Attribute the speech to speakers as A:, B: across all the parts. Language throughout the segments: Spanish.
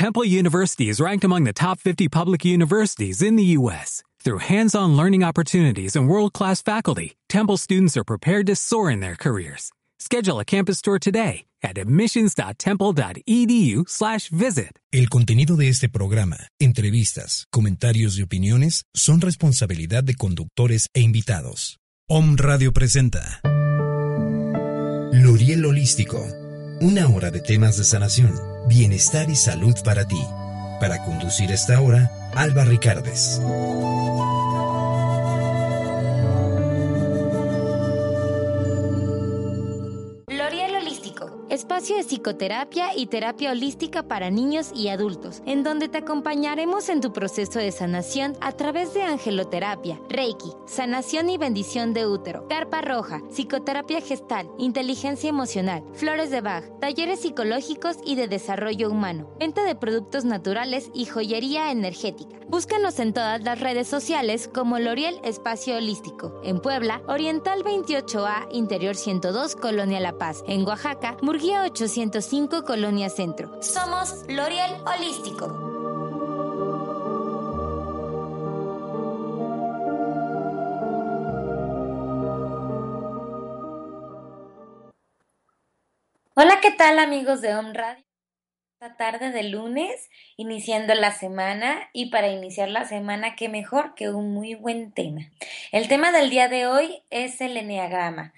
A: Temple University is ranked among the top 50 public universities in the U.S. Through hands-on learning opportunities and world-class faculty, Temple students are prepared to soar in their careers. Schedule a campus tour today at admissions.temple.edu/visit.
B: El contenido de este programa, entrevistas, comentarios y opiniones son responsabilidad de conductores e invitados. Om Radio presenta Loriel Holístico, una hora de temas de sanación, bienestar y salud para ti. Para conducir esta hora, Alba Ricardes.
C: Espacio de psicoterapia y terapia holística para niños y adultos, en donde te acompañaremos en tu proceso de sanación a través de angeloterapia, reiki, sanación y bendición de útero, carpa roja, psicoterapia gestal, inteligencia emocional, flores de Bach, talleres psicológicos y de desarrollo humano, venta de productos naturales y joyería energética. Búscanos en todas las redes sociales como L'Oriel Espacio Holístico, en Puebla, Oriental 28A, Interior 102, Colonia La Paz, en Oaxaca, 805, Colonia Centro. Somos L'Oreal Holístico. Hola, ¿qué tal amigos de Home Radio? Esta tarde de lunes, iniciando la semana y para iniciar la semana, qué mejor que un muy buen tema. El tema del día de hoy es el enneagrama.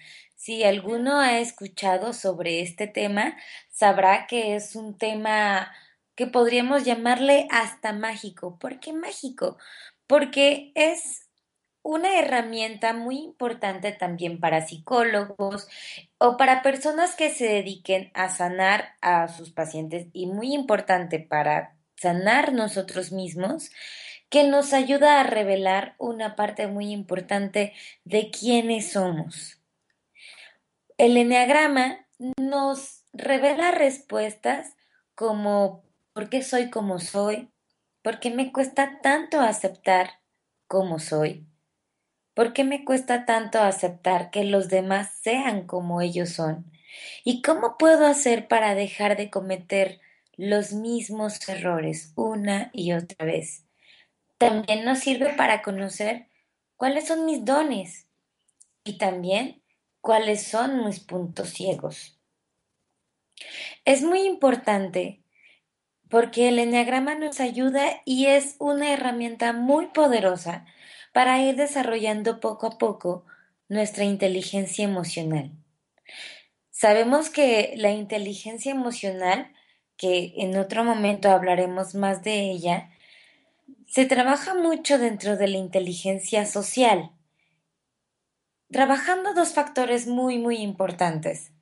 C: Si alguno ha escuchado sobre este tema, sabrá que es un tema que podríamos llamarle hasta mágico. ¿Por qué mágico? Porque es una herramienta muy importante también para psicólogos o para personas que se dediquen a sanar a sus pacientes y muy importante para sanar nosotros mismos que nos ayuda a revelar una parte muy importante de quiénes somos. El enneagrama nos revela respuestas como ¿por qué soy como soy? ¿Por qué me cuesta tanto aceptar como soy? ¿Por qué me cuesta tanto aceptar que los demás sean como ellos son? ¿Y cómo puedo hacer para dejar de cometer los mismos errores una y otra vez? También nos sirve para conocer cuáles son mis dones y también cuáles son mis puntos ciegos. Es muy importante porque el enneagrama nos ayuda y es una herramienta muy poderosa para ir desarrollando poco a poco nuestra inteligencia emocional. Sabemos que la inteligencia emocional, que en otro momento hablaremos más de ella, se trabaja mucho dentro de la inteligencia social trabajando dos factores muy, muy importantes.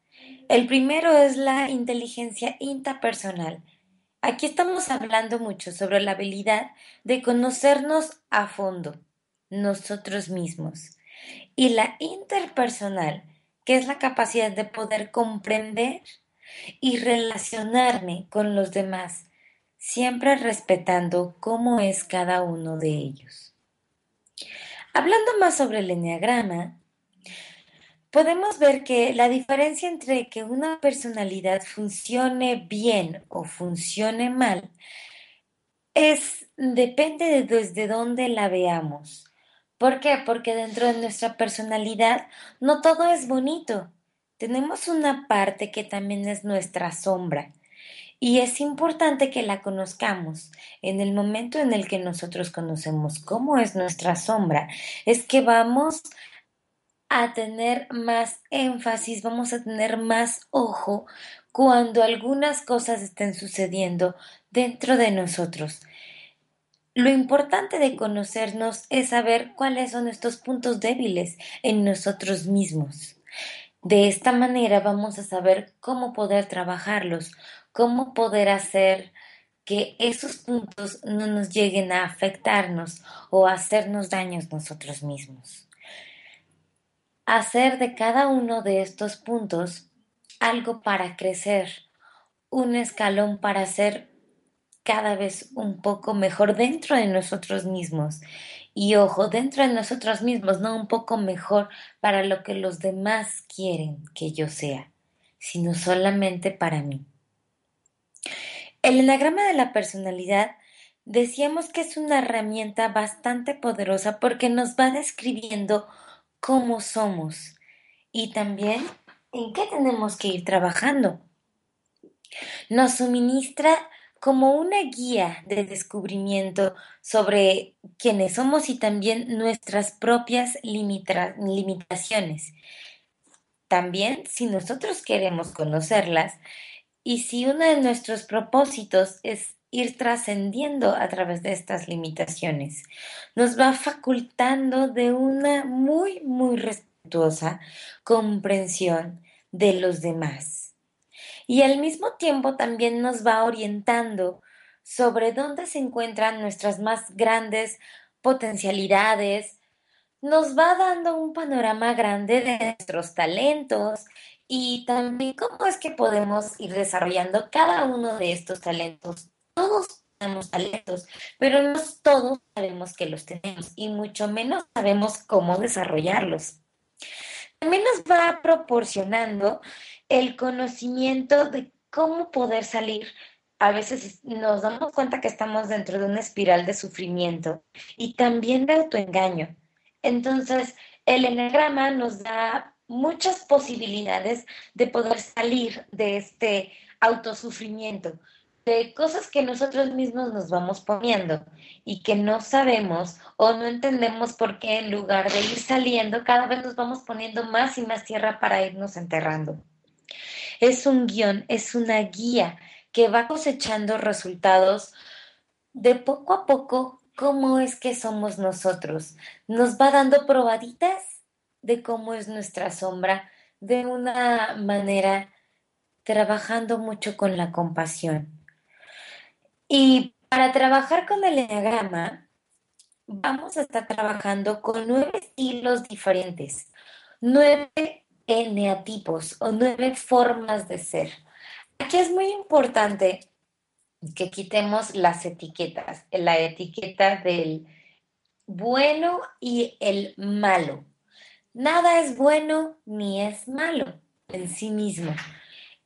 C: El primero es la inteligencia interpersonal. Aquí estamos hablando mucho sobre la habilidad de conocernos a fondo, nosotros mismos. Y la interpersonal, que es la capacidad de poder comprender y relacionarme con los demás, siempre respetando cómo es cada uno de ellos. Hablando más sobre el enneagrama, podemos ver que la diferencia entre que una personalidad funcione bien o funcione mal es depende de desde dónde la veamos. ¿Por qué? Porque dentro de nuestra personalidad no todo es bonito. Tenemos una parte que también es nuestra sombra. Y es importante que la conozcamos. En el momento en el que nosotros conocemos cómo es nuestra sombra, es que vamos a tener más énfasis, vamos a tener más ojo cuando algunas cosas estén sucediendo dentro de nosotros. Lo importante de conocernos es saber cuáles son estos puntos débiles en nosotros mismos. De esta manera vamos a saber cómo poder trabajarlos, cómo poder hacer que esos puntos no nos lleguen a afectarnos o a hacernos daños nosotros mismos hacer de cada uno de estos puntos algo para crecer, un escalón para ser cada vez un poco mejor dentro de nosotros mismos. Y ojo, dentro de nosotros mismos, no un poco mejor para lo que los demás quieren que yo sea, sino solamente para mí. El enagrama de la personalidad decíamos que es una herramienta bastante poderosa porque nos va describiendo cómo somos y también en qué tenemos que ir trabajando. Nos suministra como una guía de descubrimiento sobre quiénes somos y también nuestras propias limitaciones. También, si nosotros queremos conocerlas y si uno de nuestros propósitos es ir trascendiendo a través de estas limitaciones, nos va facultando de una muy, muy respetuosa comprensión de los demás y al mismo tiempo también nos va orientando sobre dónde se encuentran nuestras más grandes potencialidades, nos va dando un panorama grande de nuestros talentos y también cómo es que podemos ir desarrollando cada uno de estos talentos. Todos tenemos talentos, pero no todos sabemos que los tenemos y mucho menos sabemos cómo desarrollarlos. También nos va proporcionando el conocimiento de cómo poder salir. A veces nos damos cuenta que estamos dentro de una espiral de sufrimiento y también de autoengaño. Entonces, el enagrama nos da muchas posibilidades de poder salir de este autosufrimiento, de cosas que nosotros mismos nos vamos poniendo y que no sabemos o no entendemos por qué en lugar de ir saliendo, cada vez nos vamos poniendo más y más tierra para irnos enterrando. Es un guion, es una guía que va cosechando resultados de poco a poco cómo es que somos nosotros. Nos va dando probaditas de cómo es nuestra sombra de una manera trabajando mucho con la compasión. Y para trabajar con el enneagrama, vamos a estar trabajando con nueve estilos diferentes, nueve eneatipos o nueve formas de ser. Aquí es muy importante que quitemos las etiquetas, la etiqueta del bueno y el malo. Nada es bueno ni es malo en sí mismo.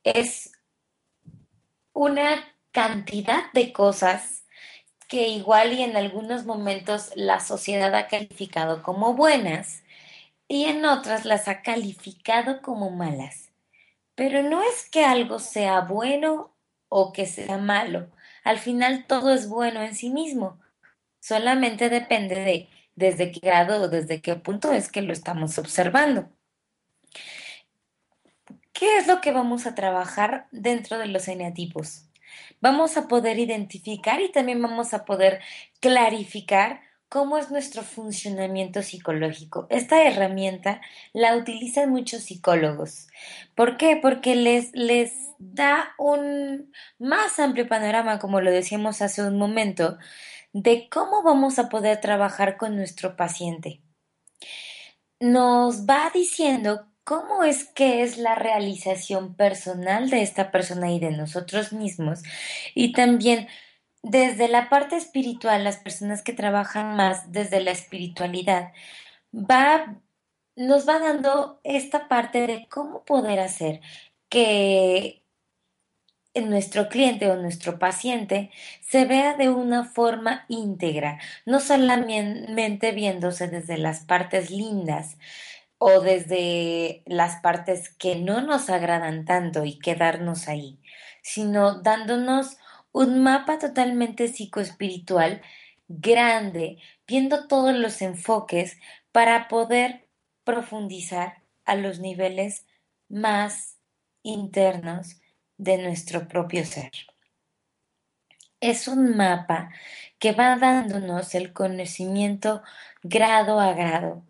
C: Es una cantidad de cosas que igual y en algunos momentos la sociedad ha calificado como buenas y en otras las ha calificado como malas. Pero no es que algo sea bueno o que sea malo. Al final todo es bueno en sí mismo. Solamente depende de desde qué grado o desde qué punto es que lo estamos observando. ¿Qué es lo que vamos a trabajar dentro de los eneatipos? Vamos a poder identificar y también vamos a poder clarificar cómo es nuestro funcionamiento psicológico. Esta herramienta la utilizan muchos psicólogos. ¿Por qué? Porque les, les da un más amplio panorama, como lo decíamos hace un momento, de cómo vamos a poder trabajar con nuestro paciente. Nos va diciendo cómo es que es la realización personal de esta persona y de nosotros mismos y también desde la parte espiritual, las personas que trabajan más desde la espiritualidad, va, nos va dando esta parte de cómo poder hacer que nuestro cliente o nuestro paciente se vea de una forma íntegra, no solamente viéndose desde las partes lindas o desde las partes que no nos agradan tanto y quedarnos ahí, sino dándonos un mapa totalmente psicoespiritual grande, viendo todos los enfoques para poder profundizar a los niveles más internos de nuestro propio ser. Es un mapa que va dándonos el conocimiento grado a grado.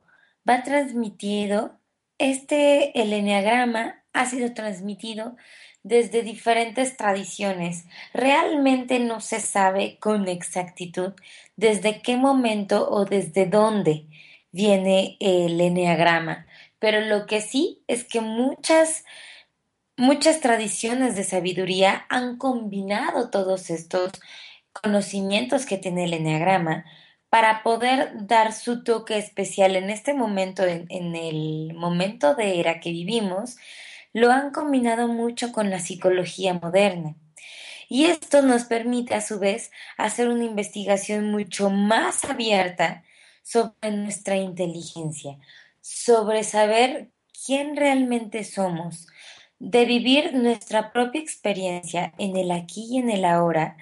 C: Va transmitido, este, el enneagrama ha sido transmitido desde diferentes tradiciones. Realmente no se sabe con exactitud desde qué momento o desde dónde viene el eneagrama, pero lo que sí es que muchas muchas tradiciones de sabiduría han combinado todos estos conocimientos que tiene el eneagrama para poder dar su toque especial en este momento, en, el momento de era que vivimos, lo han combinado mucho con la psicología moderna. Y esto nos permite a su vez hacer una investigación mucho más abierta sobre nuestra inteligencia, sobre saber quién realmente somos, de vivir nuestra propia experiencia en el aquí y en el ahora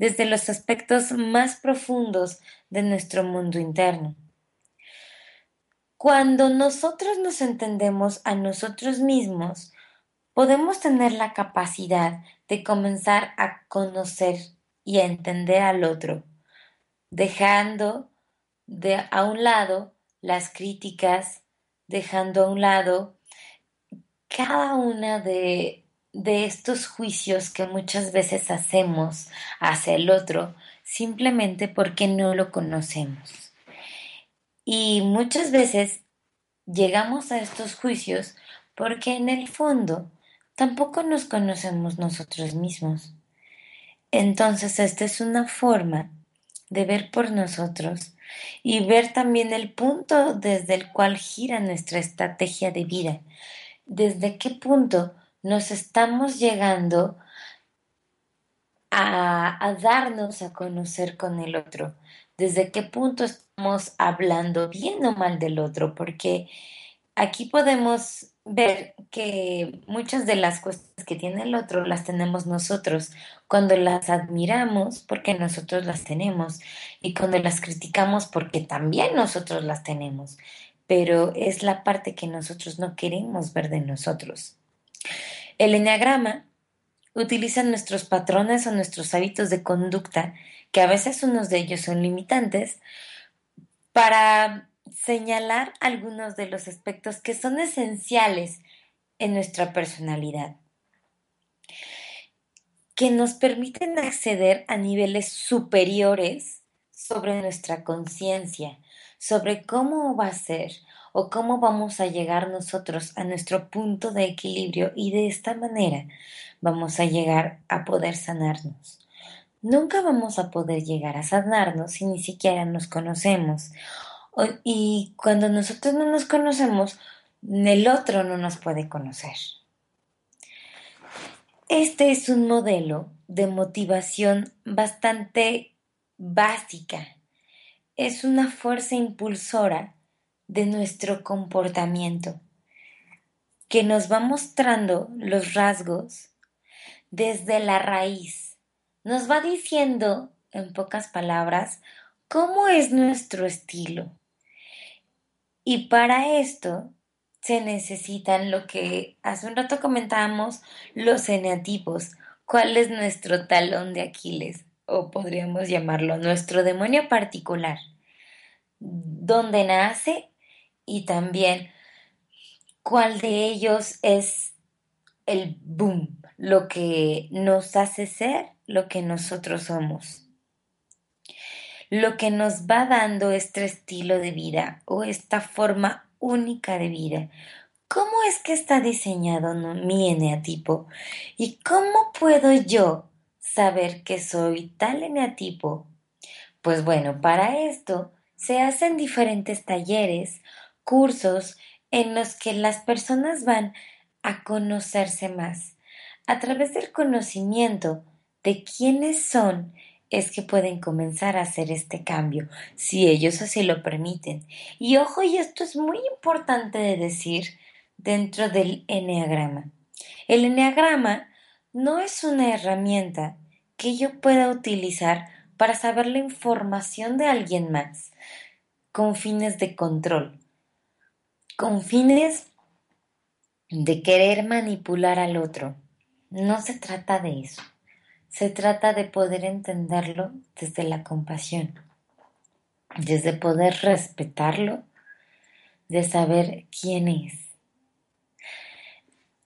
C: desde los aspectos más profundos de nuestro mundo interno. Cuando nosotros nos entendemos a nosotros mismos, podemos tener la capacidad de comenzar a conocer y a entender al otro, dejando de a un lado las críticas, dejando a un lado cada una de, de estos juicios que muchas veces hacemos hacia el otro simplemente porque no lo conocemos. Y muchas veces llegamos a estos juicios porque en el fondo tampoco nos conocemos nosotros mismos. Entonces, esta es una forma de ver por nosotros y ver también el punto desde el cual gira nuestra estrategia de vida. Desde qué punto nos estamos llegando a, darnos a conocer con el otro. Desde qué punto estamos hablando bien o mal del otro, porque aquí podemos ver que muchas de las cosas que tiene el otro las tenemos nosotros cuando las admiramos porque nosotros las tenemos y cuando las criticamos porque también nosotros las tenemos, pero es la parte que nosotros no queremos ver de nosotros. El enneagrama utiliza nuestros patrones o nuestros hábitos de conducta, que a veces unos de ellos son limitantes, para señalar algunos de los aspectos que son esenciales en nuestra personalidad, que nos permiten acceder a niveles superiores sobre nuestra conciencia, sobre cómo va a ser o cómo vamos a llegar nosotros a nuestro punto de equilibrio y de esta manera vamos a llegar a poder sanarnos. Nunca vamos a poder llegar a sanarnos si ni siquiera nos conocemos y cuando nosotros no nos conocemos, el otro no nos puede conocer. Este es un modelo de motivación bastante básica. Es una fuerza impulsora de nuestro comportamiento que nos va mostrando los rasgos desde la raíz. Nos va diciendo, en pocas palabras, cómo es nuestro estilo. Y para esto se necesitan lo que hace un rato comentábamos, los eneatipos. ¿Cuál es nuestro talón de Aquiles? O podríamos llamarlo nuestro demonio particular. ¿Dónde nace? Y también, ¿cuál de ellos es el boom? Lo que nos hace ser lo que nosotros somos lo que nos va dando este estilo de vida o esta forma única de vida. ¿Cómo es que está diseñado mi eneatipo? ¿Y cómo puedo yo saber que soy tal eneatipo? Pues bueno, para esto se hacen diferentes talleres, cursos en los que las personas van a conocerse más. A través del conocimiento de quiénes son es que pueden comenzar a hacer este cambio, si ellos así lo permiten. Y ojo, y esto es muy importante de decir dentro del enneagrama. El enneagrama no es una herramienta que yo pueda utilizar para saber la información de alguien más, con fines de control, con fines de querer manipular al otro. No se trata de eso. Se trata de poder entenderlo desde la compasión, desde poder respetarlo, de saber quién es.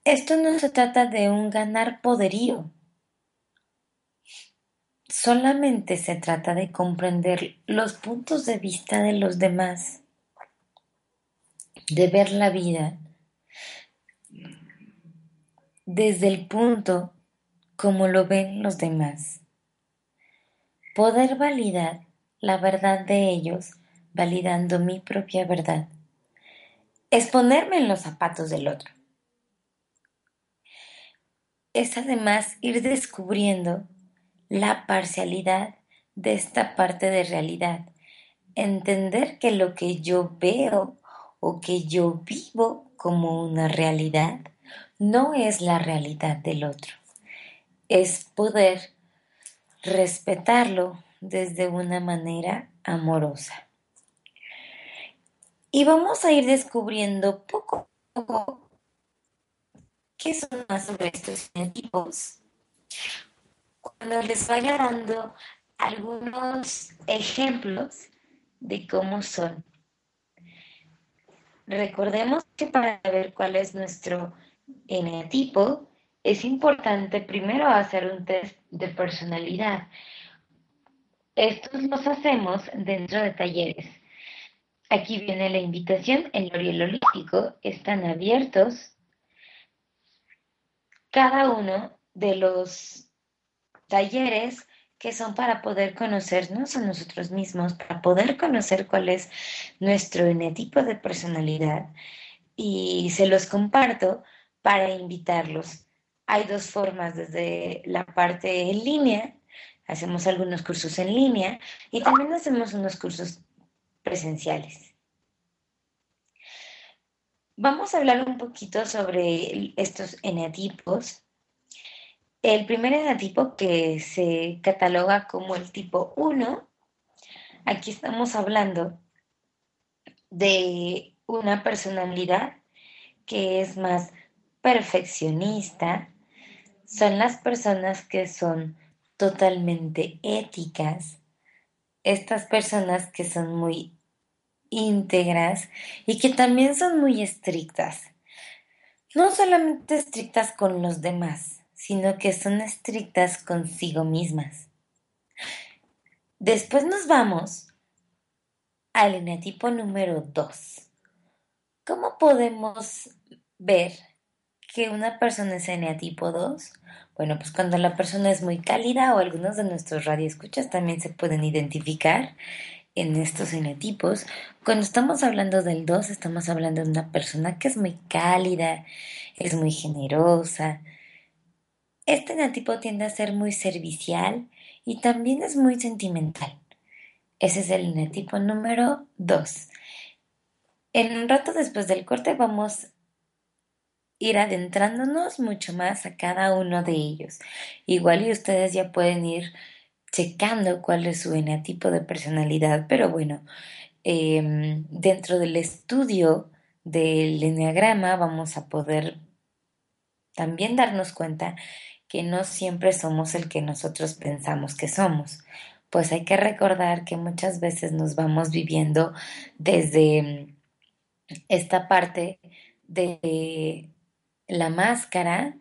C: Esto no se trata de un ganar poderío, solamente se trata de comprender los puntos de vista de los demás, de ver la vida desde el punto como lo ven los demás. Poder validar la verdad de ellos validando mi propia verdad. Es ponerme en los zapatos del otro. Es además ir descubriendo la parcialidad de esta parte de realidad. Entender que lo que yo veo o que yo vivo como una realidad no es la realidad del otro. Es poder respetarlo desde una manera amorosa. Y vamos a ir descubriendo poco a poco qué son más sobre estos tipos cuando les vaya dando algunos ejemplos de cómo son. Recordemos que para ver cuál es nuestro eneatipo, es importante primero hacer un test de personalidad. Estos los hacemos dentro de talleres. Aquí viene la invitación. En L'Oriel Olímpico están abiertos cada uno de los talleres que son para poder conocernos a nosotros mismos, para poder conocer cuál es nuestro enetipo de personalidad. Y se los comparto para invitarlos. Hay dos formas, desde la parte en línea, hacemos algunos cursos en línea y también hacemos unos cursos presenciales. Vamos a hablar un poquito sobre estos enetipos el primer enatipo que se cataloga como el tipo 1, aquí estamos hablando de una personalidad que es más perfeccionista, son las personas que son totalmente éticas, estas personas que son muy íntegras y que también son muy estrictas. No solamente estrictas con los demás, sino que son estrictas consigo mismas. Después nos vamos al eneatipo número 2. ¿Cómo podemos ver que una persona es eneatipo 2? Bueno, pues cuando la persona es muy cálida o algunos de nuestros radioescuchas también se pueden identificar en estos eneatipos. Cuando estamos hablando del 2, estamos hablando de una persona que es muy cálida, es muy generosa, este eneatipo tiende a ser muy servicial y también es muy sentimental. Ese es el eneatipo número 2. En un rato después del corte vamos a ir adentrándonos mucho más a cada uno de ellos. Igual y ustedes ya pueden ir checando cuál es su eneatipo de personalidad, pero bueno, em, dentro del estudio del eneagrama vamos a poder también darnos cuenta que no siempre somos el que nosotros pensamos que somos. Pues hay que recordar que muchas veces nos vamos viviendo desde mm, esta parte de la máscara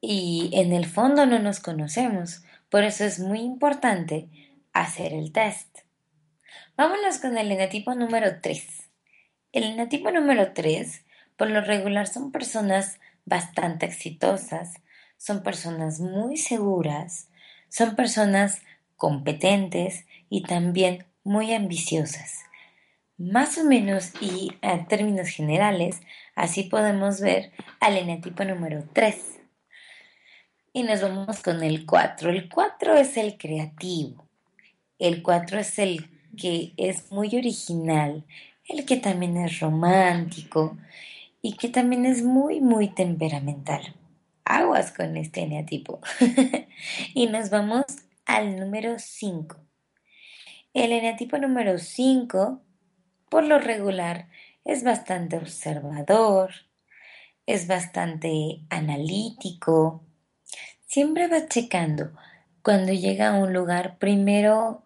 C: y en el fondo no nos conocemos. Por eso es muy importante hacer el test. Vámonos con el enatipo número 3. El enatipo número 3, por lo regular, son personas bastante exitosas, son personas muy seguras, son personas competentes y también muy ambiciosas. Más o menos y en términos generales, así podemos ver al eneatipo número 3. Y nos vamos con el 4. El 4 es el creativo. El 4 es el que es muy original, el que también es romántico y que también es muy, muy temperamental aguas con este eneatipo. y nos vamos al número 5. El eneatipo número 5, por lo regular, es bastante observador, es bastante analítico, siempre va checando. Cuando llega a un lugar, primero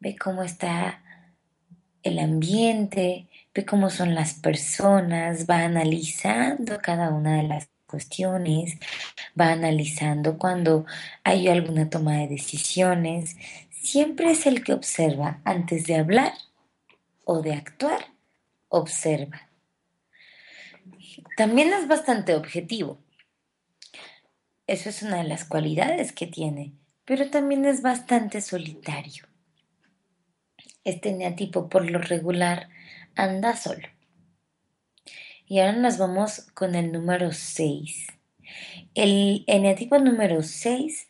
C: ve cómo está el ambiente, ve cómo son las personas, va analizando cada una de las cuestiones, va analizando cuando hay alguna toma de decisiones, siempre es el que observa antes de hablar o de actuar, observa. También es bastante objetivo. Eso es una de las cualidades que tiene, pero también es bastante solitario. Este neatipo por lo regular anda solo. Y ahora nos vamos con el número 6. El eneatipo número 6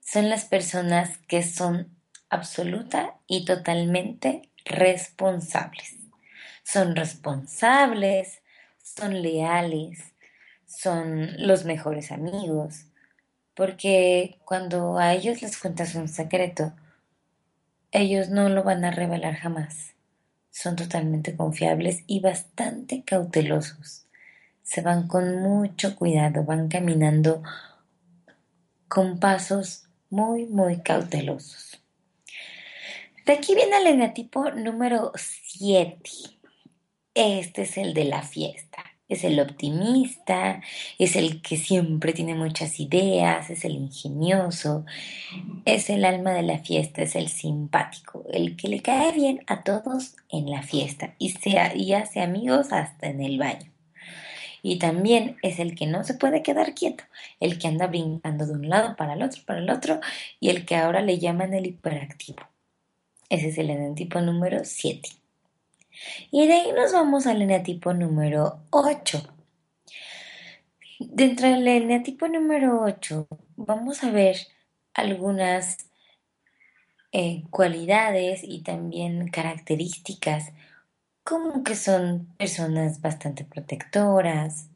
C: son las personas que son absoluta y totalmente responsables. Son responsables, son leales, son los mejores amigos, porque cuando a ellos les cuentas un secreto, ellos no lo van a revelar jamás. Son totalmente confiables y bastante cautelosos. Se van con mucho cuidado, van caminando con pasos muy, muy cautelosos. De aquí viene el eneatipo número 7. Este es el de la fiesta. Es el optimista, es el que siempre tiene muchas ideas, es el ingenioso, es el alma de la fiesta, es el simpático, el que le cae bien a todos en la fiesta y, y hace amigos hasta en el baño. Y también es el que no se puede quedar quieto, el que anda brincando de un lado para el otro, para el otro, y el que ahora le llaman el hiperactivo. Ese es el eneatipo número 7. Y de ahí nos vamos al eneatipo número 8. Dentro del eneatipo número 8 vamos a ver algunas eh, cualidades y también características como que son personas bastante protectoras.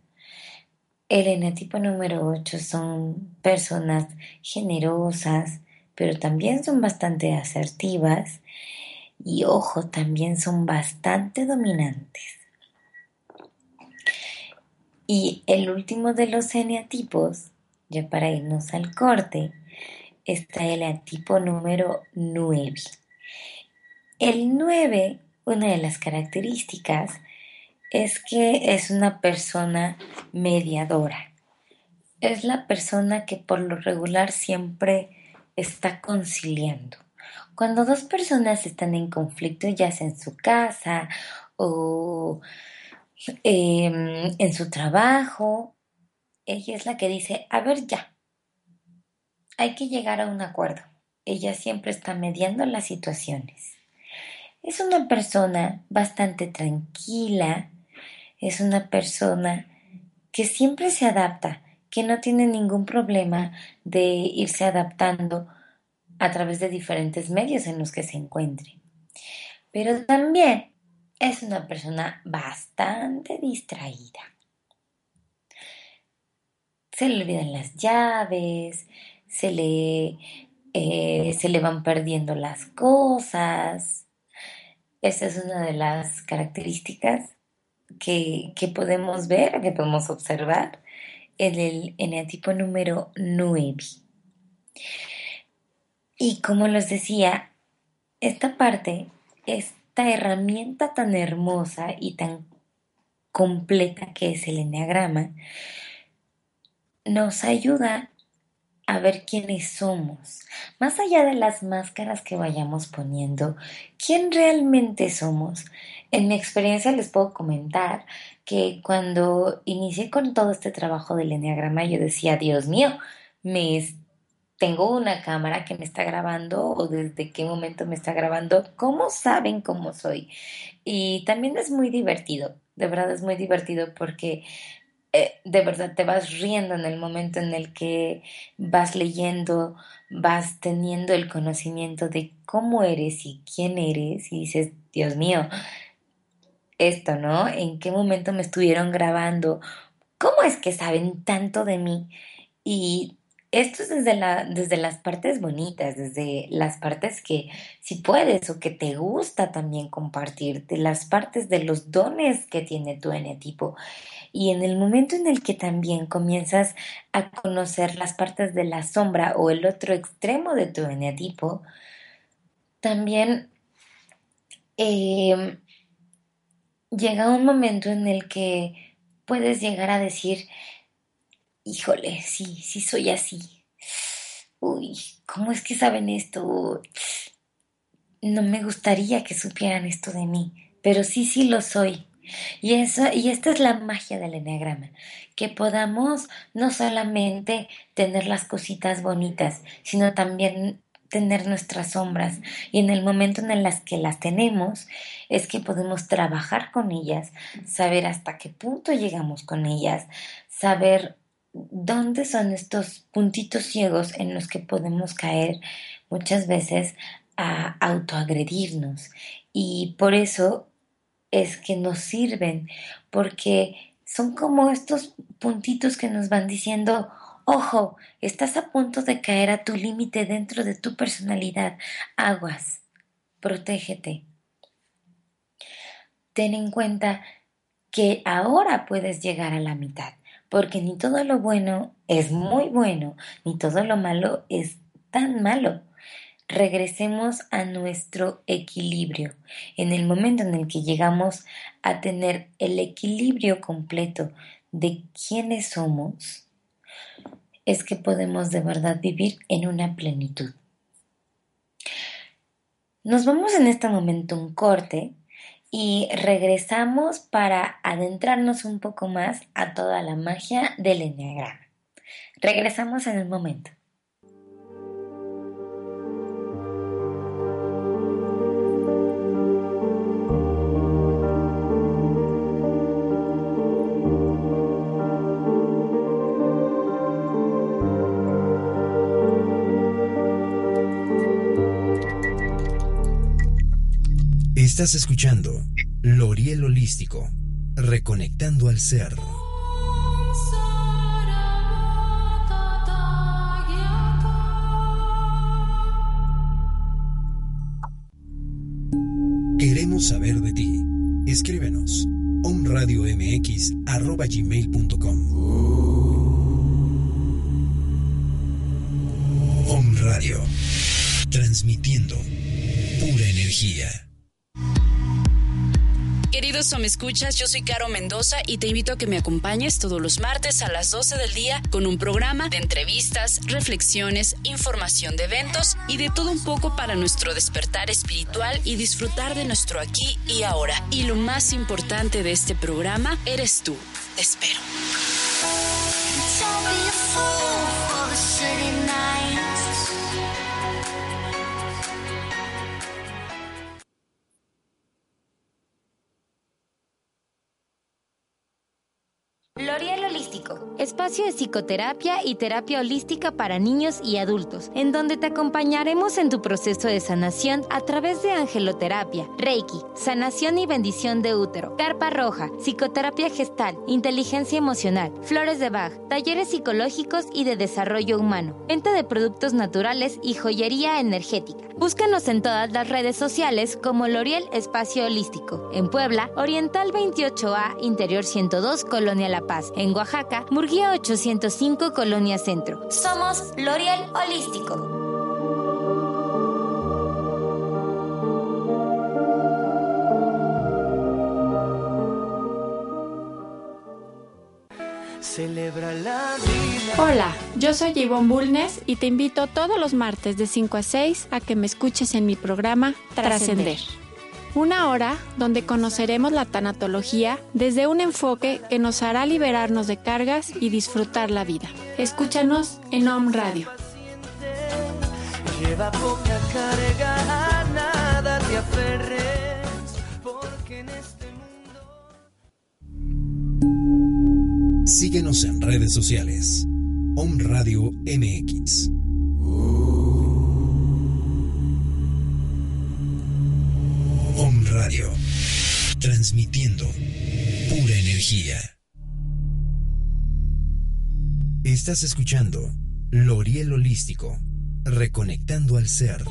C: El eneatipo número 8 son personas generosas, pero también son bastante asertivas y ojo, también son bastante dominantes. Y el último de los eneatipos, ya para irnos al corte, está el eneatipo número 9. El 9, una de las características es que es una persona mediadora. Es la persona que por lo regular siempre está conciliando. Cuando dos personas están en conflicto, ya sea en su casa o em, en su trabajo, ella es la que dice, a ver ya, hay que llegar a un acuerdo. Ella siempre está mediando las situaciones. Es una persona bastante tranquila, es una persona que siempre se adapta, que no tiene ningún problema de irse adaptando a través de diferentes medios en los que se encuentre. Pero también es una persona bastante distraída. Se le olvidan las llaves, se le, eh, se le van perdiendo las cosas. Esa es una de las características que, que podemos ver, que podemos observar en el eneatipo número 9. Y como les decía, esta parte, esta herramienta tan hermosa y tan completa que es el enneagrama, nos ayuda a ver quiénes somos. Más allá de las máscaras que vayamos poniendo, ¿quién realmente somos? En mi experiencia les puedo comentar que cuando inicié con todo este trabajo del enneagrama, yo decía, Dios mío, me tengo una cámara que me está grabando o desde qué momento me está grabando, cómo saben cómo soy. Y también es muy divertido, de verdad es muy divertido porque eh, de verdad te vas riendo en el momento en el que vas leyendo, vas teniendo el conocimiento de cómo eres y quién eres y dices, Dios mío, esto, ¿no? ¿En qué momento me estuvieron grabando? ¿Cómo es que saben tanto de mí? Y esto es desde, la, desde las partes bonitas, desde las partes que si puedes o que te gusta también compartir, de las partes de los dones que tiene tu eneatipo. Y en el momento en el que también comienzas a conocer las partes de la sombra o el otro extremo de tu eneatipo, también em, llega un momento en el que puedes llegar a decir, híjole, sí, sí soy así. Uy, ¿cómo es que saben esto? No me gustaría que supieran esto de mí, pero sí, sí lo soy. Y, eso, y esta es la magia del enneagrama, que podamos no solamente tener las cositas bonitas, sino también tener nuestras sombras y en el momento en el que las tenemos es que podemos trabajar con ellas, saber hasta qué punto llegamos con ellas, saber dónde son estos puntitos ciegos en los que podemos caer muchas veces a autoagredirnos. Y por eso es que nos sirven, porque son como estos puntitos que nos van diciendo, ojo, estás a punto de caer a tu límite dentro de tu personalidad. Aguas, protégete. Ten en cuenta que ahora puedes llegar a la mitad, porque ni todo lo bueno es muy bueno, ni todo lo malo es tan malo. Regresemos a nuestro equilibrio. En el momento en el que llegamos a tener el equilibrio completo de quiénes somos, es que podemos de verdad vivir en una plenitud. Nos vamos en este momento un corte y regresamos para adentrarnos un poco más a toda la magia del enneagrama. Regresamos en un momento.
B: Estás escuchando Loriel Holístico, reconectando al ser. Queremos saber de ti. Escríbenos omradiomx.gmail.com Om Radio, transmitiendo pura energía.
D: Queridos o me escuchas, yo soy Caro Mendoza y te invito a que me acompañes todos los martes a las 12 del día con un programa de entrevistas, reflexiones, información de eventos y de todo un poco para nuestro despertar espiritual y disfrutar de nuestro aquí y ahora. Y lo más importante de este programa eres tú. Te espero.
C: Espacio de psicoterapia y terapia holística para niños y adultos, en donde te acompañaremos en tu proceso de sanación a través de angeloterapia, reiki, sanación y bendición de útero, carpa roja, psicoterapia gestal, inteligencia emocional, flores de Bach, talleres psicológicos y de desarrollo humano, venta de productos naturales y joyería energética. Búscanos en todas las redes sociales como L'Oreal Espacio Holístico, en Puebla, Oriental 28A, Interior 102, Colonia La Paz, en Oaxaca, Murguía 805, Colonia Centro. Somos L'Oreal Holístico.
E: Celebra la vida.
F: Hola, yo soy Yvonne Bulnes y te invito todos los martes de 5 a 6 a que me escuches en mi programa Trascender. Una hora donde conoceremos la tanatología desde un enfoque que nos hará liberarnos de cargas y disfrutar la vida. Escúchanos en Om Radio.
E: Lleva poca carga, a nada te aferres, porque en este mundo.
B: Síguenos en redes sociales. Om Radio MX. Transmitiendo pura energía. Estás escuchando Loriel Holístico. Reconectando al ser.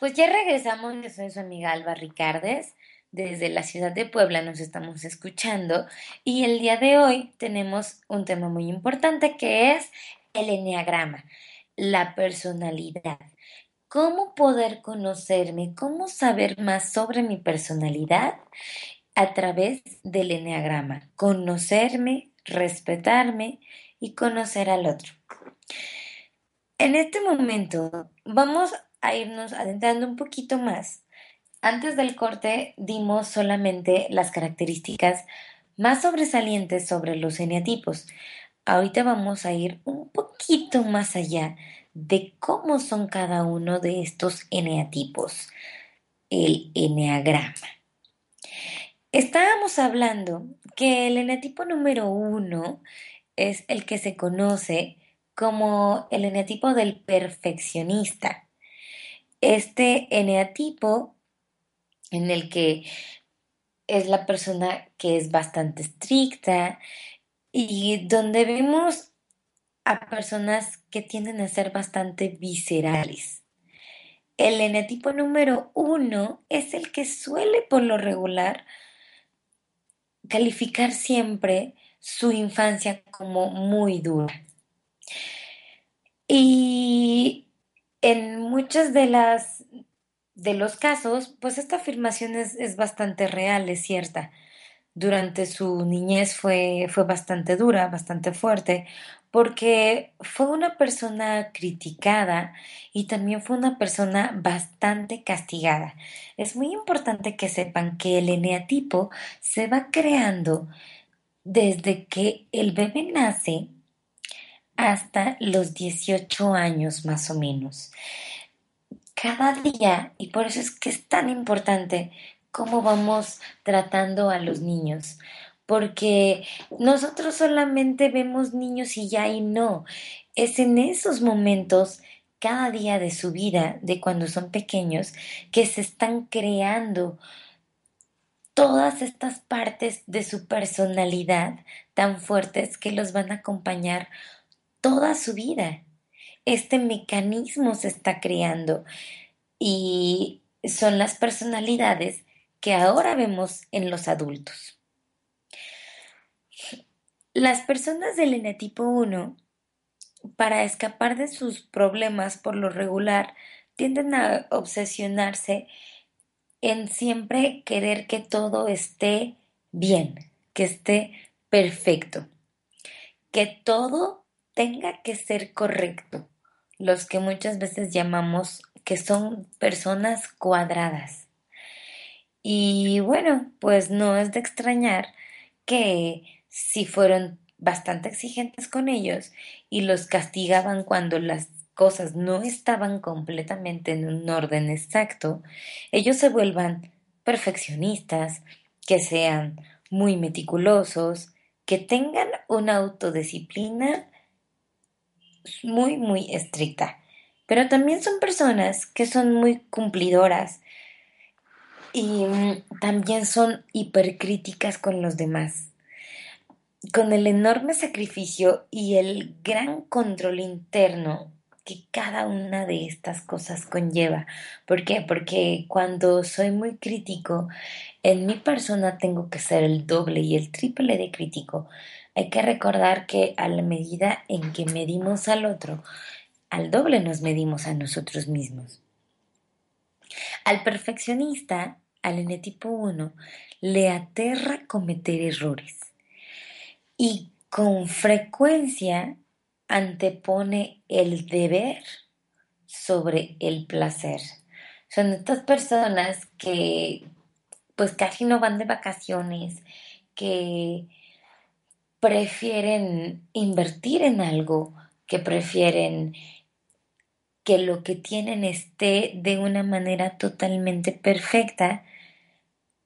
C: Pues ya regresamos, yo soy su amiga Alba Ricardes. Desde la ciudad de Puebla nos estamos escuchando y el día de hoy tenemos un tema muy importante que es el enneagrama, la personalidad. ¿Cómo poder conocerme? ¿Cómo saber más sobre mi personalidad? A través del enneagrama. Conocerme, respetarme y conocer al otro. En este momento vamos a irnos adentrando un poquito más. Antes del corte dimos solamente las características más sobresalientes sobre los eneatipos. Ahorita vamos a ir un poquito más allá de cómo son cada uno de estos eneatipos, el eneagrama. Estábamos hablando que el eneatipo número uno es el que se conoce como el eneatipo del perfeccionista. Este eneatipo en el que es la persona que es bastante estricta y donde vemos a personas que tienden a ser bastante viscerales. El eneatipo número uno es el que suele por lo regular calificar siempre su infancia como muy dura. Y en muchas de las de los casos, pues esta afirmación es, bastante real, es cierta. Durante su niñez fue, fue bastante dura, bastante fuerte, porque fue una persona criticada y también fue una persona bastante castigada. Es muy importante que sepan que el eneatipo se va creando desde que el bebé nace hasta los 18 años más o menos cada día, y por eso es que es tan importante cómo vamos tratando a los niños, porque nosotros solamente vemos niños y ya y no, es en esos momentos cada día de su vida, de cuando son pequeños, que se están creando todas estas partes de su personalidad tan fuertes que los van a acompañar toda su vida este mecanismo se está creando y son las personalidades que ahora vemos en los adultos. Las personas del enetipo 1, para escapar de sus problemas por lo regular, tienden a obsesionarse en siempre querer que todo esté bien, que esté perfecto, que todo tenga que ser correcto los que muchas veces llamamos que son personas cuadradas. Y bueno, pues no es de extrañar que si fueron bastante exigentes con ellos y los castigaban cuando las cosas no estaban completamente en un orden exacto, ellos se vuelvan perfeccionistas, que sean muy meticulosos, que tengan una autodisciplina muy, muy estricta. Pero también son personas que son muy cumplidoras y mm, también son hipercríticas con los demás. Con el enorme sacrificio y el gran control interno que cada una de estas cosas conlleva. ¿Por qué? Porque cuando soy muy crítico, en mi persona tengo que ser el doble y el triple de crítico hay que recordar que a la medida en que medimos al otro, al doble nos medimos a nosotros mismos. Al perfeccionista, al enetipo 1, le aterra cometer errores y con frecuencia antepone el deber sobre el placer. Son estas personas que pues casi no van de vacaciones, que prefieren invertir en algo, que prefieren que lo que tienen esté de una manera totalmente perfecta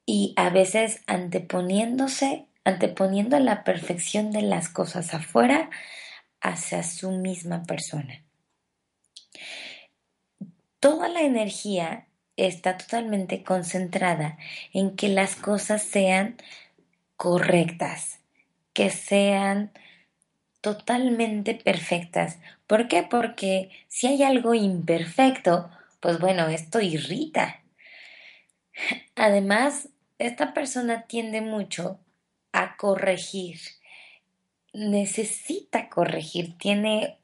C: y a veces anteponiéndose, anteponiendo la perfección de las cosas afuera hacia su misma persona. Toda la energía está totalmente concentrada en que las cosas sean correctas, que sean totalmente perfectas. ¿Por qué? Porque si hay algo imperfecto, pues bueno, esto irrita. Además, esta persona tiende mucho a corregir. Necesita corregir. Tiene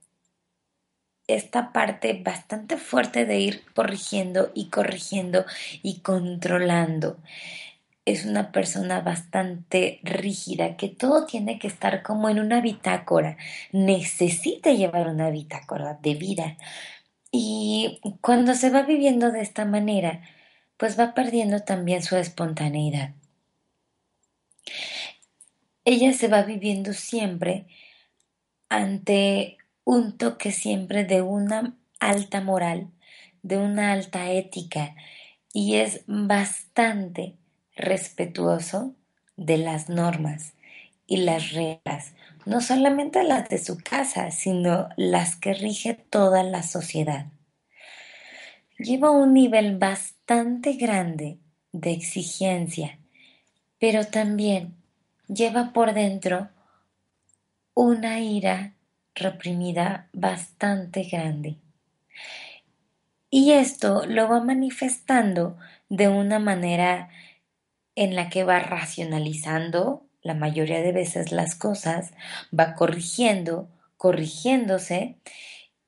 C: esta parte bastante fuerte de ir corrigiendo y corrigiendo y controlando es una persona bastante rígida, que todo tiene que estar como en una bitácora, necesita llevar una bitácora de vida. Y cuando se va viviendo de esta manera, pues va perdiendo también su espontaneidad. Ella se va viviendo siempre ante un toque siempre de una alta moral, de una alta ética y es bastante respetuoso de las normas y las reglas, no solamente las de su casa, sino las que rige toda la sociedad. Lleva un nivel bastante grande de exigencia, pero también lleva por dentro una ira reprimida bastante grande. Y esto lo va manifestando de una manera en la que va racionalizando la mayoría de veces las cosas, va corrigiendo, corrigiéndose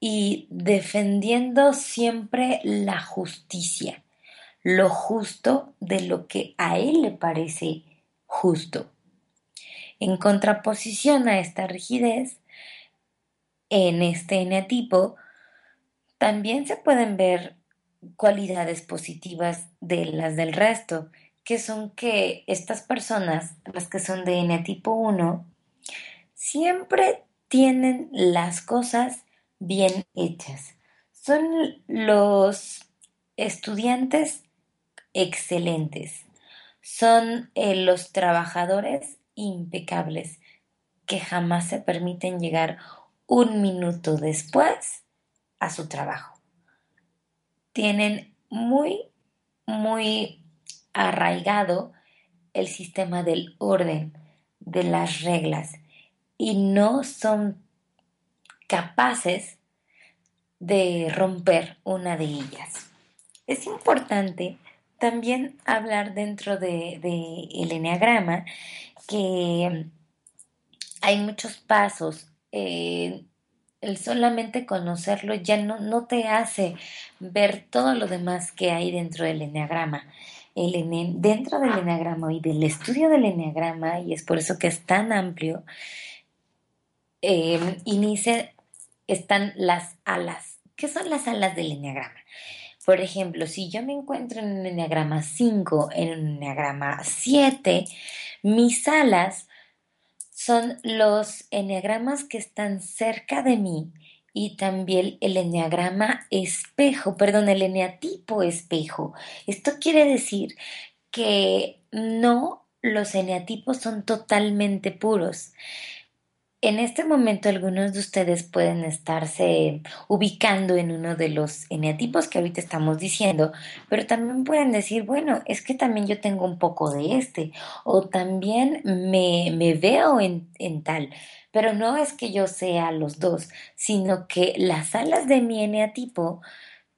C: y defendiendo siempre la justicia, lo justo de lo que a él le parece justo. En contraposición a esta rigidez, en este eneatipo también se pueden ver cualidades positivas de las del resto, que son que estas personas, las que son de eneatipo 1, siempre tienen las cosas bien hechas. Son los estudiantes excelentes. Son eh, los trabajadores impecables que jamás se permiten llegar un minuto después a su trabajo. Tienen muy, muy arraigado el sistema del orden, de las reglas, y no son capaces de romper una de ellas. Es importante también hablar dentro del de, enneagrama que hay muchos pasos. Eh, el solamente conocerlo ya no, no te hace ver todo lo demás que hay dentro del enneagrama. Dentro del enneagrama y del estudio del enneagrama, y es por eso que es tan amplio, eh, inicia, están las alas. ¿Qué son las alas del enneagrama? Por ejemplo, si yo me encuentro en un enneagrama 5, en un enneagrama 7, mis alas son los enneagramas que están cerca de mí y también el enneagrama espejo, perdón, el eneatipo espejo. Esto quiere decir que no los eneatipos son totalmente puros. En este momento algunos de ustedes pueden estarse ubicando en uno de los eneatipos que ahorita estamos diciendo, pero también pueden decir, bueno, es que también yo tengo un poco de este, o también me, me veo en, en tal, pero no es que yo sea los dos, sino que las alas de mi eneatipo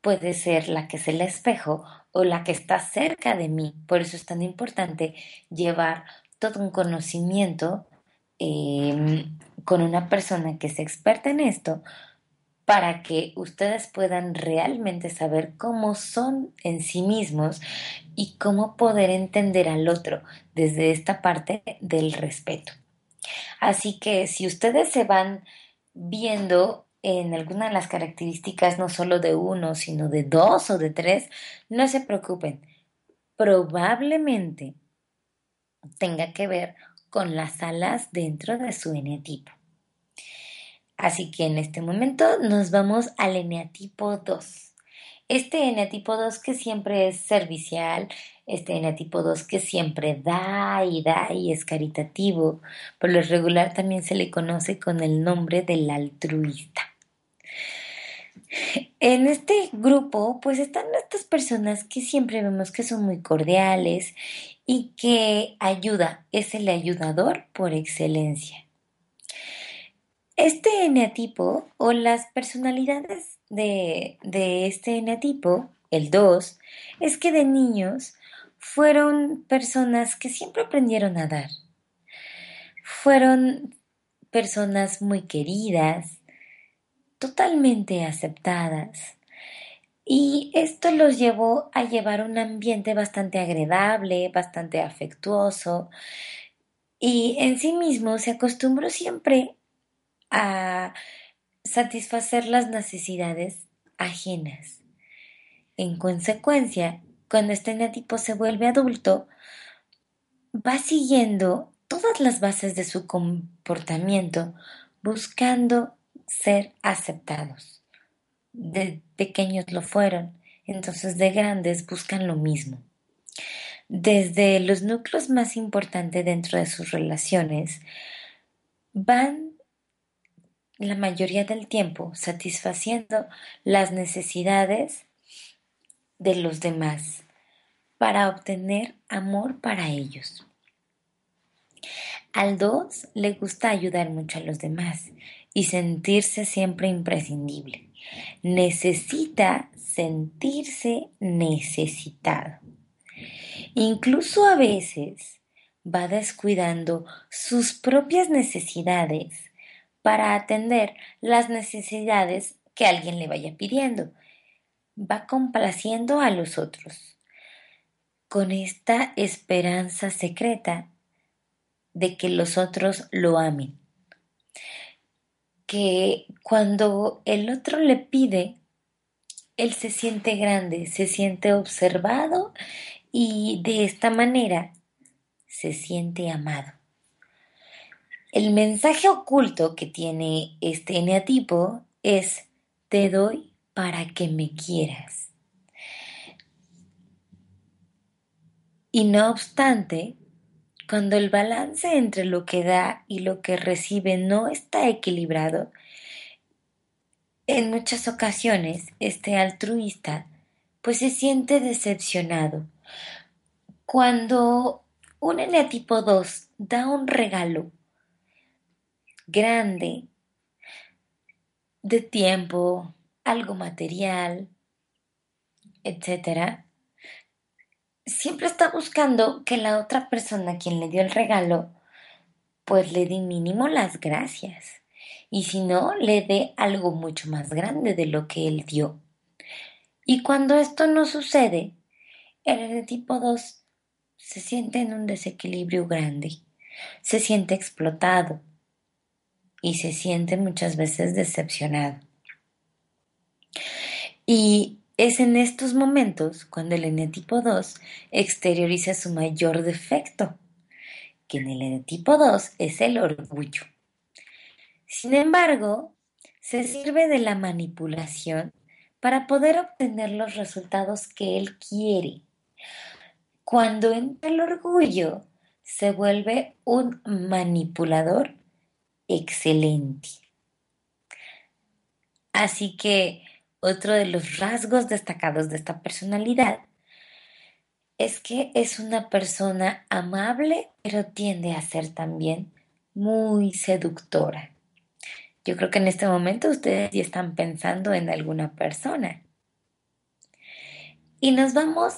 C: puede ser la que es el espejo o la que está cerca de mí. Por eso es tan importante llevar todo un conocimiento eh, con una persona que es experta en esto para que ustedes puedan realmente saber cómo son en sí mismos y cómo poder entender al otro desde esta parte del respeto. Así que si ustedes se van viendo en alguna de las características no solo de uno, sino de dos o de tres, no se preocupen. Probablemente tenga que ver con las alas dentro de su eneatipo. Así que en este momento nos vamos al eneatipo 2. Este eneatipo 2 que siempre es servicial, este eneatipo 2 que siempre da y da y es caritativo, por lo regular también se le conoce con el nombre del altruista. En este grupo, pues están estas personas que siempre vemos que son muy cordiales y que ayuda, es el ayudador por excelencia. Este eneatipo o las personalidades de, de este eneatipo, el 2, es que de niños fueron personas que siempre aprendieron a dar. Fueron personas muy queridas, totalmente aceptadas, y esto los llevó a llevar un ambiente bastante agradable, bastante afectuoso, y en sí mismo se acostumbró siempre a satisfacer las necesidades ajenas. En consecuencia, cuando este neatipo se vuelve adulto, va siguiendo todas las bases de su comportamiento buscando ser aceptados de pequeños lo fueron, entonces de grandes buscan lo mismo. Desde los núcleos más importantes dentro de sus relaciones, van la mayoría del tiempo satisfaciendo las necesidades de los demás para obtener amor para ellos. Al dos le gusta ayudar mucho a los demás y sentirse siempre imprescindible. Necesita sentirse necesitado. Incluso a veces va descuidando sus propias necesidades para atender las necesidades que alguien le vaya pidiendo. Va complaciendo a los otros con esta esperanza secreta de que los otros lo amen. Que cuando el otro le pide, él se siente grande, se siente observado y de esta manera se siente amado. El mensaje oculto que tiene este eneatipo es te doy para que me quieras. Y no obstante, cuando el balance entre lo que da y lo que recibe no está equilibrado, en muchas ocasiones este altruista pues se siente decepcionado. Cuando un eneatipo 2 da un regalo grande, de tiempo, algo material, etc., siempre está buscando que la otra persona quien le dio el regalo, pues le dé mínimo las gracias. Y si no, le dé algo mucho más grande de lo que él dio. Y cuando esto no sucede, el tipo 2 se siente en un desequilibrio grande, se siente explotado, y se siente muchas veces decepcionado. Y es en estos momentos cuando el eneatipo 2 exterioriza su mayor defecto, que en el eneatipo 2 es el orgullo. Sin embargo, se sirve de la manipulación para poder obtener los resultados que él quiere. Cuando entra el orgullo, se vuelve un manipulador excelente. Así que otro de los rasgos destacados de esta personalidad es que es una persona amable, pero tiende a ser también muy seductora. Yo creo que en este momento ustedes ya están pensando en alguna persona. Y nos vamos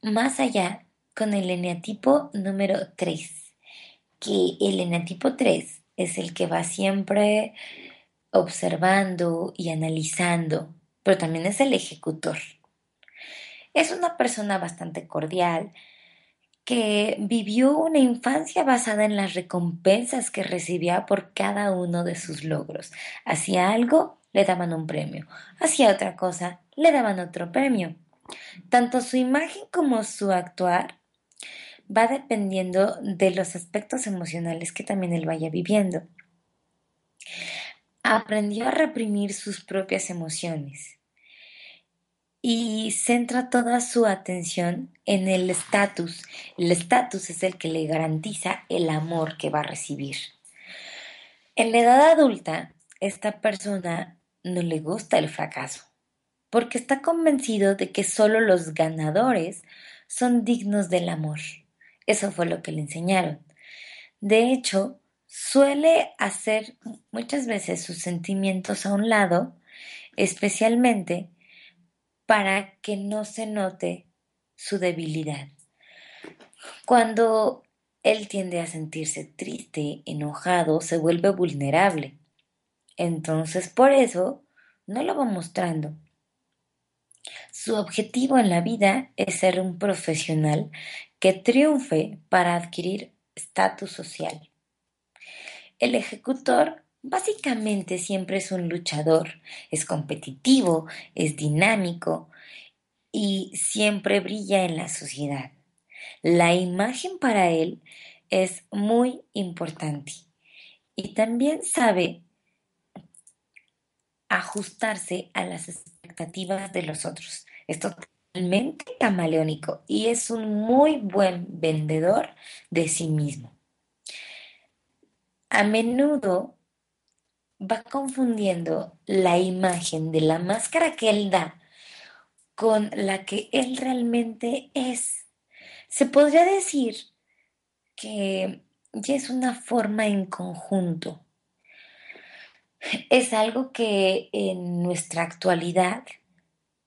C: más allá con el eneatipo número 3, que el eneatipo 3 es el que va siempre observando y analizando, pero también es el ejecutor. Es una persona bastante cordial que vivió una infancia basada en las recompensas que recibía por cada uno de sus logros. Hacía algo, le daban un premio. Hacía otra cosa, le daban otro premio. Tanto su imagen como su actuar va dependiendo de los aspectos emocionales que también él vaya viviendo. Aprendió a reprimir sus propias emociones y centra toda su atención en el estatus. El estatus es el que le garantiza el amor que va a recibir. En la edad adulta, esta persona no le gusta el fracaso, porque está convencido de que solo los ganadores son dignos del amor. Eso fue lo que le enseñaron. De hecho, suele hacer muchas veces sus sentimientos a un lado, especialmente para que no se note su debilidad. Cuando él tiende a sentirse triste, enojado, se vuelve vulnerable. Entonces, por eso, no lo va mostrando. Su objetivo en la vida es ser un profesional que triunfe para adquirir estatus social. El ejecutor básicamente siempre es un luchador, es competitivo, es dinámico y siempre brilla en la sociedad. La imagen para él es muy importante y también sabe ajustarse a las expectativas de los otros. Es totalmente camaleónico y es un muy buen vendedor de sí mismo. A menudo va confundiendo la imagen de la máscara que él da con la que él realmente es. Se podría decir que ya es una forma en conjunto. Es algo que en nuestra actualidad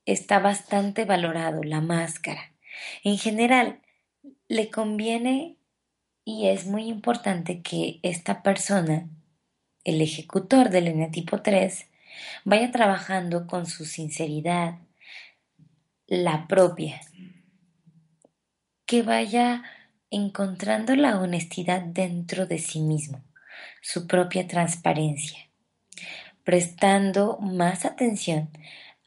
C: está bastante valorado, la máscara. En general, le conviene y es muy importante que esta persona, el ejecutor del eneatipo 3, vaya trabajando con su sinceridad, la propia, que vaya encontrando la honestidad dentro de sí mismo, su propia transparencia, prestando más atención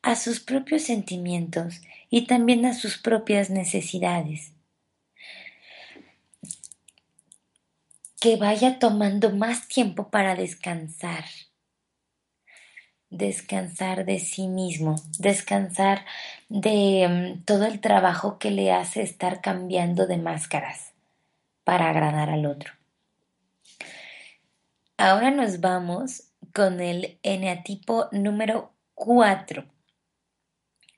C: a sus propios sentimientos y también a sus propias necesidades. Que vaya tomando más tiempo para descansar. Descansar de sí mismo, descansar de mm, todo el trabajo que le hace estar cambiando de máscaras para agradar al otro. Ahora nos vamos con el eneatipo número 4.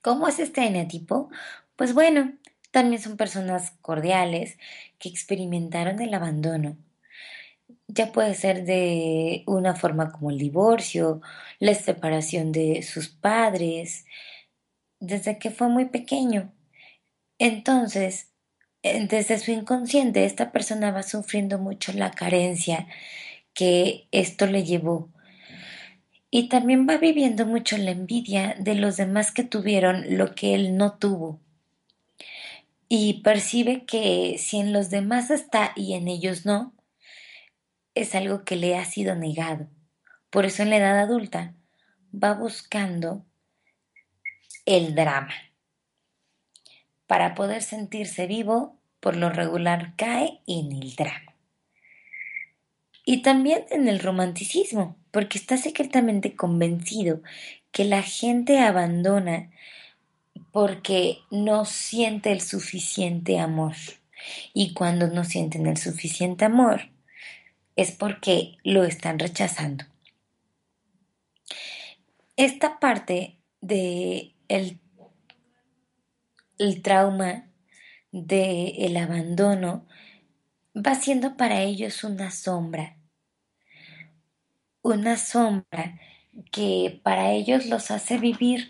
C: ¿Cómo es este eneatipo? Pues bueno, también son personas cordiales que experimentaron el abandono. Ya puede ser de una forma como el divorcio, la separación de sus padres, desde que fue muy pequeño. Entonces, desde su inconsciente, esta persona va sufriendo mucho la carencia que esto le llevó. Y también va viviendo mucho la envidia de los demás que tuvieron lo que él no tuvo. Y percibe que si en los demás está y en ellos no, es algo que le ha sido negado. Por eso en la edad adulta va buscando el drama. Para poder sentirse vivo, por lo regular cae en el drama. Y también en el romanticismo, porque está secretamente convencido que la gente abandona porque no siente el suficiente amor. Y cuando no sienten el suficiente amor, es porque lo están rechazando. Esta parte de el, trauma del el abandono va siendo para ellos una sombra, una sombra que para ellos los hace vivir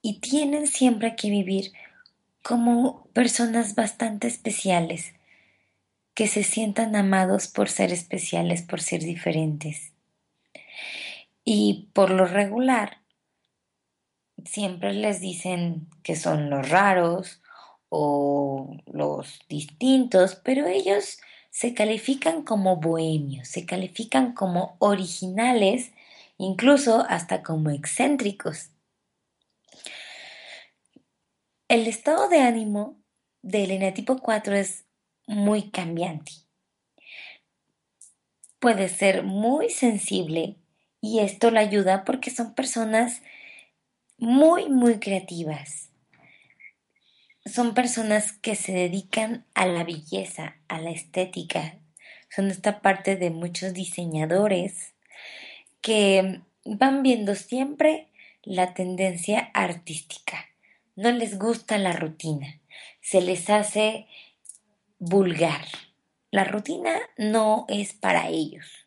C: y tienen siempre que vivir como personas bastante especiales, que se sientan amados por ser especiales, por ser diferentes. Y por lo regular, siempre les dicen que son los raros o los distintos, pero ellos se califican como bohemios, se califican como originales, incluso hasta como excéntricos. El estado de ánimo del eneatipo 4 es muy cambiante. Puede ser muy sensible y esto le ayuda porque son personas muy, muy creativas. Son personas que se dedican a la belleza, a la estética. Son esta parte de muchos diseñadores que van viendo siempre la tendencia artística. No les gusta la rutina. Se les hace vulgar. La rutina no es para ellos.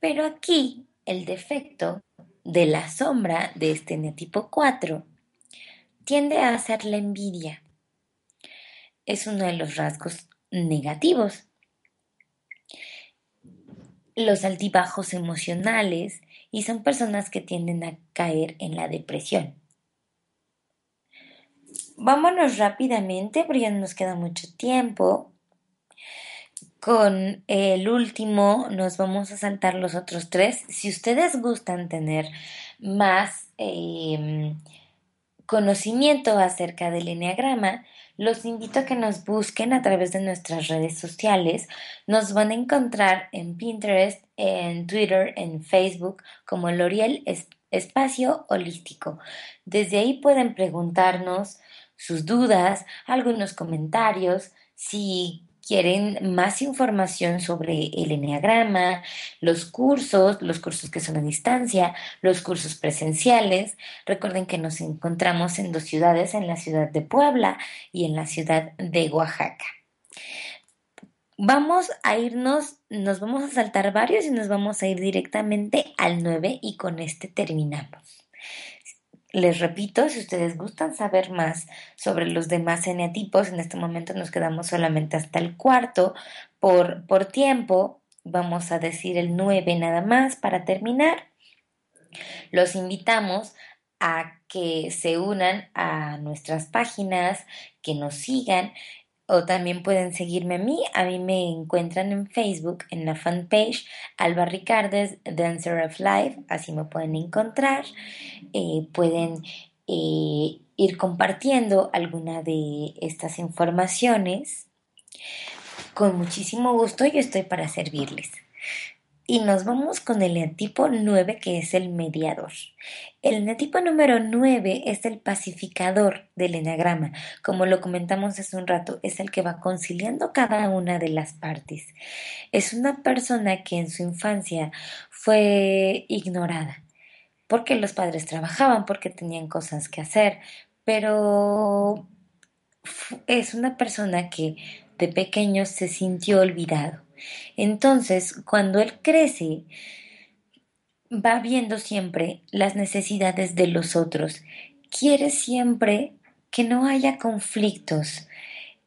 C: Pero aquí el defecto de la sombra de este neotipo 4 tiende a ser la envidia. Es uno de los rasgos negativos. Los altibajos emocionales y son personas que tienden a caer en la depresión. Vámonos rápidamente porque ya no nos queda mucho tiempo con el último nos vamos a saltar los otros tres. Si ustedes gustan tener más em, conocimiento acerca del enneagrama, los invito a que nos busquen a través de nuestras redes sociales. Nos van a encontrar en Pinterest, en Twitter, en Facebook como L'Oriel espacio holístico. Desde ahí pueden preguntarnos sus dudas, algunos comentarios, si quieren más información sobre el enneagrama, los cursos, los cursos que son a distancia, los cursos presenciales. Recuerden que nos encontramos en dos ciudades, en la ciudad de Puebla y en la ciudad de Oaxaca. Vamos a irnos, nos vamos a saltar varios y nos vamos a ir directamente al 9 y con este terminamos. Les repito, si ustedes gustan saber más sobre los demás eneatipos, en este momento nos quedamos solamente hasta el cuarto por, por tiempo. Vamos a decir el 9 nada más para terminar. Los invitamos a que se unan a nuestras páginas, que nos sigan o también pueden seguirme a mí. A mí me encuentran en Facebook, en la fanpage Alba Ricardes, Dancer of Life. Así me pueden encontrar. Eh, pueden eh, ir compartiendo alguna de estas informaciones. Con muchísimo gusto yo estoy para servirles. Y nos vamos con el eneatipo 9, que es el mediador. El eneatipo número 9 es el pacificador del enagrama. Como lo comentamos hace un rato, es el que va conciliando cada una de las partes. Es una persona que en su infancia fue ignorada, porque los padres trabajaban, porque tenían cosas que hacer, pero es una persona que de pequeño se sintió olvidado entonces, cuando él crece, va viendo siempre las necesidades de los otros. Quiere siempre que no haya conflictos.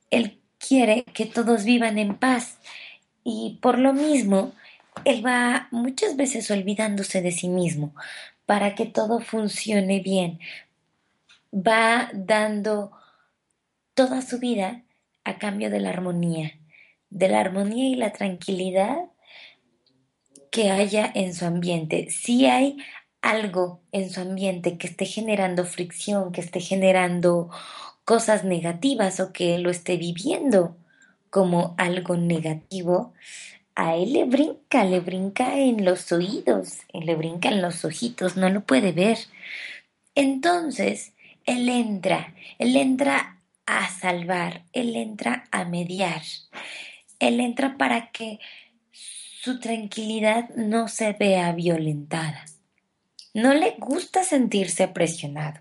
C: Él quiere que todos vivan en paz. Y por lo mismo, él va muchas veces olvidándose de sí mismo para que todo funcione bien. Va dando toda su vida a cambio de la armonía de la armonía y la tranquilidad que haya en su ambiente. Si hay algo en su ambiente que esté generando fricción, que esté generando cosas negativas o que lo esté viviendo como algo negativo, a él le brinca, le brinca en los oídos, le brinca en los ojitos, no lo puede ver. Entonces, él entra, él entra a salvar, él entra a mediar, él entra para que su tranquilidad no se vea violentada. No le gusta sentirse presionado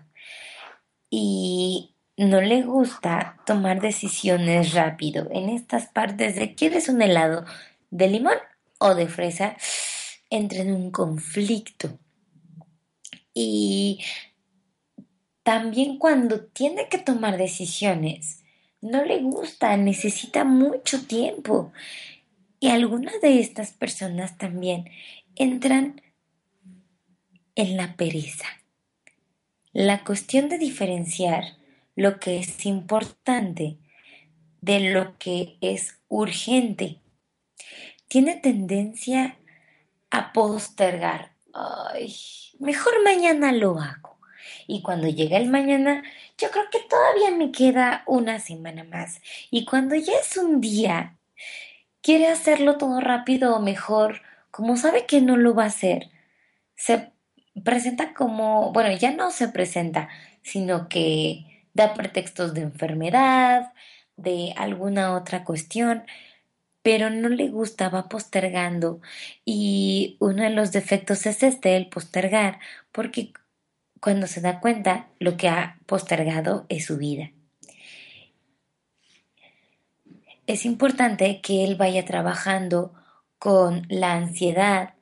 C: y no le gusta tomar decisiones rápido. En estas partes de ¿quieres un helado de limón o de fresa? Entra en un conflicto. Y también cuando tiene que tomar decisiones, no le gusta, necesita mucho tiempo. Y algunas de estas personas también entran en la pereza. La cuestión de diferenciar lo que es importante de lo que es urgente tiene tendencia a postergar. Ay, mejor mañana lo hago. Y cuando llega el mañana, yo creo que todavía me queda una semana más. Y cuando ya es un día, quiere hacerlo todo rápido o mejor, como sabe que no lo va a hacer, se presenta como, bueno, ya no se presenta, sino que da pretextos de enfermedad, de alguna otra cuestión, pero no le gusta, va postergando. Y uno de los defectos es este, el postergar, porque cuando se da cuenta lo que ha postergado es su vida. Es importante que él vaya trabajando con la ansiedad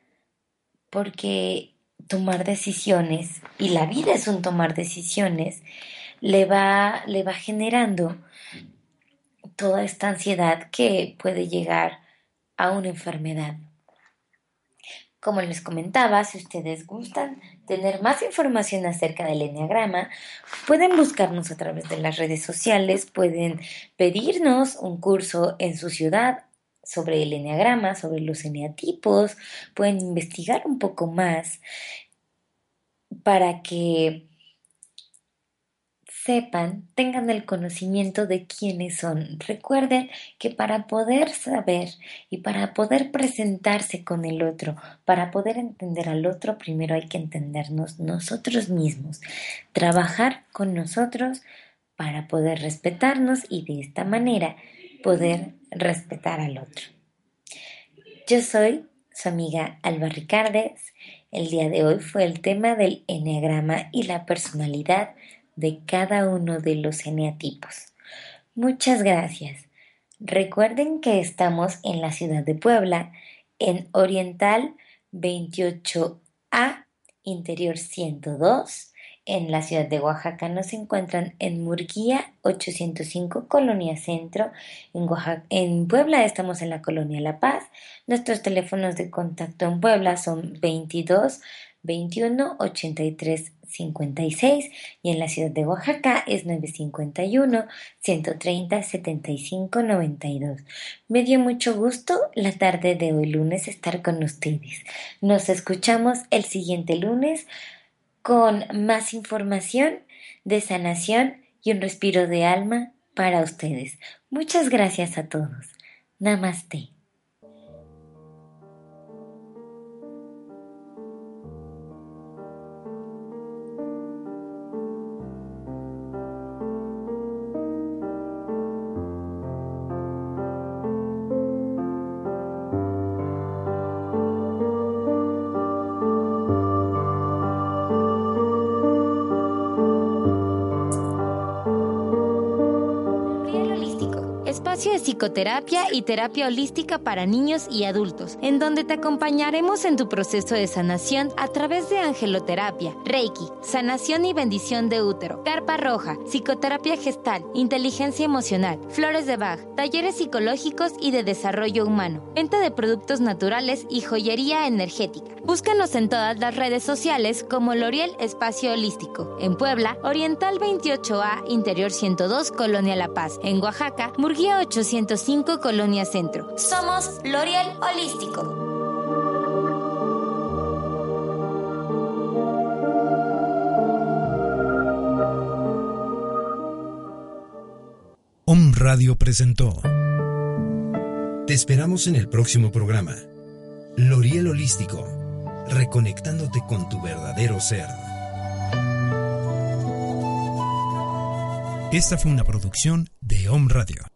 C: porque tomar decisiones, y la vida es un tomar decisiones, le va, le va generando toda esta ansiedad que puede llegar a una enfermedad. Como les comentaba, si ustedes gustan tener más información acerca del Enneagrama, pueden buscarnos a través de las redes sociales, pueden pedirnos un curso en su ciudad sobre el Enneagrama, sobre los eneatipos, pueden investigar un poco más para que sepan, tengan el conocimiento de quiénes son. Recuerden que para poder saber y para poder presentarse con el otro, para poder entender al otro, primero hay que entendernos nosotros mismos, trabajar con nosotros para poder respetarnos y de esta manera poder respetar al otro. Yo soy su amiga Alba Ricardes. El día de hoy fue el tema del enneagrama y la personalidad de cada uno de los eneatipos. Muchas gracias. Recuerden que estamos en la ciudad de Puebla, en Oriental 28A, Interior 102. En la ciudad de Oaxaca nos encuentran en Murguía 805, Colonia Centro. En, en Puebla estamos en la Colonia La Paz. Nuestros teléfonos de contacto en Puebla son 22 21 83 56 y en la ciudad de Oaxaca es 951 130 75 92. Me dio mucho gusto la tarde de hoy lunes estar con ustedes. Nos escuchamos el siguiente lunes con más información de sanación y un respiro de alma para ustedes. Muchas gracias a todos. Namaste.
G: Psicoterapia y terapia holística para niños y adultos, en donde te acompañaremos en tu proceso de sanación a través de angeloterapia, reiki, sanación y bendición de útero, carpa roja, psicoterapia gestal, inteligencia emocional, flores de Bach, talleres psicológicos y de desarrollo humano, venta de productos naturales y joyería energética. Búscanos en todas las redes sociales como L'Oriel Espacio Holístico. En Puebla, Oriental 28A, Interior 102, Colonia La Paz. En Oaxaca, Murguía 805 Colonia Centro. Somos L'Oreal Holístico.
B: Om Radio presentó. Te esperamos en el próximo programa. L'Oreal Holístico, reconectándote con tu verdadero ser. Esta fue una producción de Om Radio.